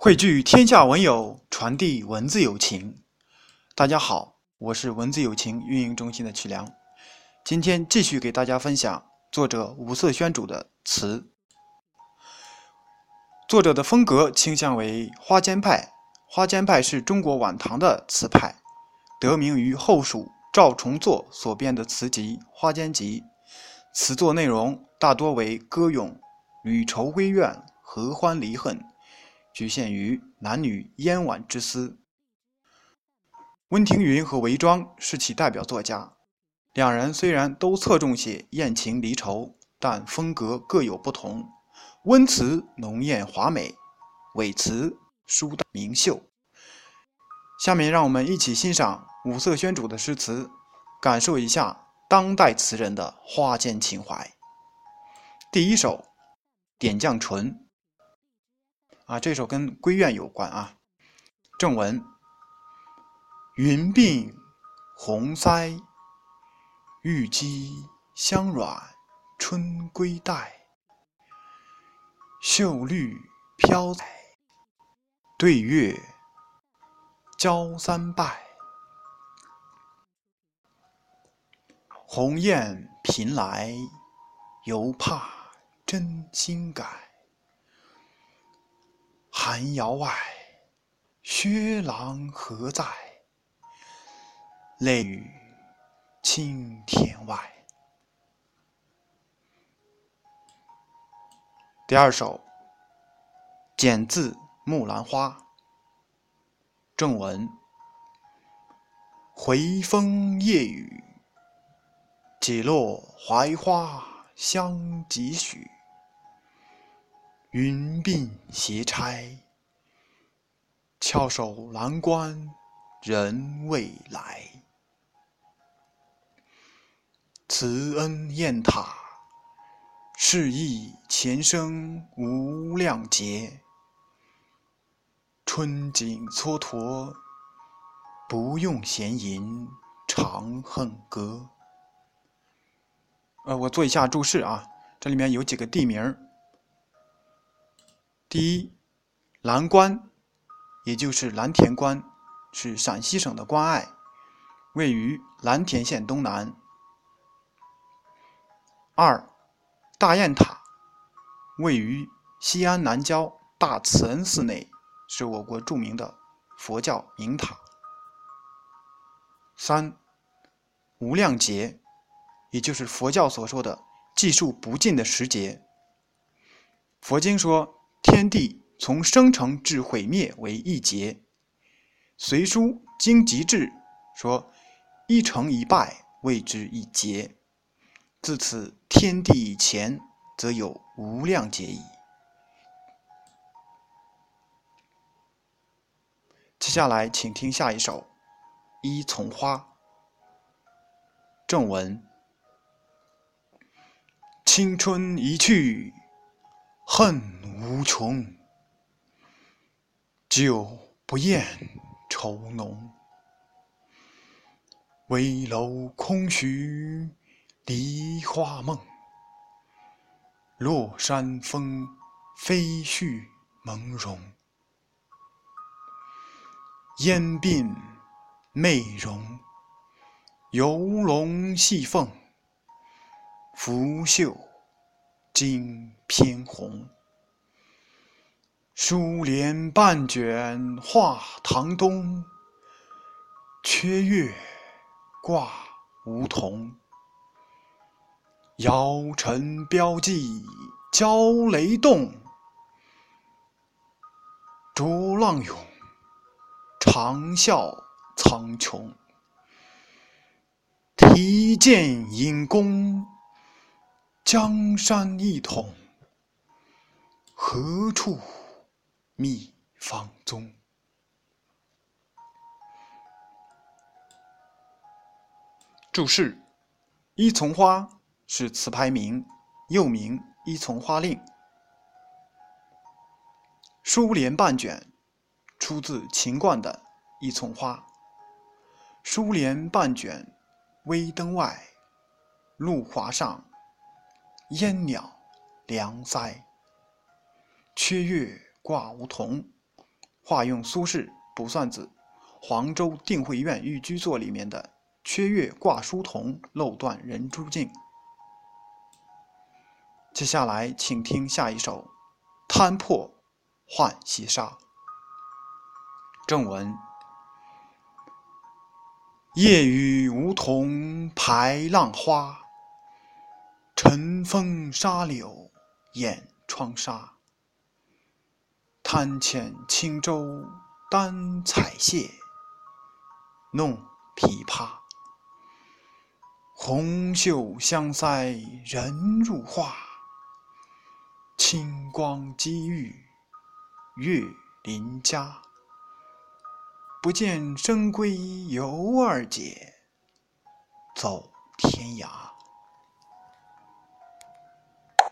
汇聚天下文友，传递文字友情。大家好，我是文字友情运营中心的曲良。今天继续给大家分享作者五色宣主的词。作者的风格倾向为花间派，花间派是中国晚唐的词派，得名于后蜀赵重作所编的词集《花间集》。词作内容大多为歌咏旅愁闺怨、合欢离恨，局限于男女烟晚之思。温庭筠和韦庄是其代表作家，两人虽然都侧重写艳情离愁，但风格各有不同。温词浓艳华美，韦词疏淡明秀。下面让我们一起欣赏五色宣主的诗词，感受一下。当代词人的花间情怀。第一首《点绛唇》啊，这首跟闺怨有关啊。正文：云鬓红腮，玉肌香软春归带。秀绿飘彩对月交三拜。鸿雁频来，犹怕真心改。寒窑外，薛郎何在？泪雨青天外。第二首，剪自《木兰花》。正文：回风夜雨。几落槐花香几许？云鬓斜钗，翘首栏关人未来。慈恩雁塔，示意前生无量劫。春景蹉跎，不用闲吟《长恨歌》。呃，我做一下注释啊，这里面有几个地名第一，蓝关，也就是蓝田关，是陕西省的关隘，位于蓝田县东南。二，大雁塔，位于西安南郊大慈恩寺内，是我国著名的佛教名塔。三，无量劫。也就是佛教所说的计数不尽的时节。佛经说，天地从生成至毁灭为一劫。隋书经籍志说，一成一败谓之一劫。自此天地以前，则有无量劫矣。接下来，请听下一首《一丛花》正文。青春一去恨无穷，酒不厌愁浓。危楼空虚梨花梦，落山风飞絮朦胧。烟鬓媚容，游龙戏凤，拂袖。金偏红，疏帘半卷画堂东。缺月挂梧桐，摇尘标记交雷动。逐浪涌，长啸苍穹。提剑引弓。江山一统，何处觅芳踪？注释：一丛花是词牌名，又名一丛花令。疏帘半卷出自秦观的《一丛花》。疏帘半卷，微灯外，露华上。烟袅凉腮，缺月挂梧桐，化用苏轼《卜算子·黄州定慧院寓居作》里面的“缺月挂疏桐，漏断人朱径”。接下来，请听下一首《摊破浣溪沙》。正文：夜雨梧桐排浪花，晨风沙柳掩窗纱。滩浅轻舟担彩榭，弄琵琶。红袖香腮人入画，清光积玉月临家。不见深闺游二姐，走天涯。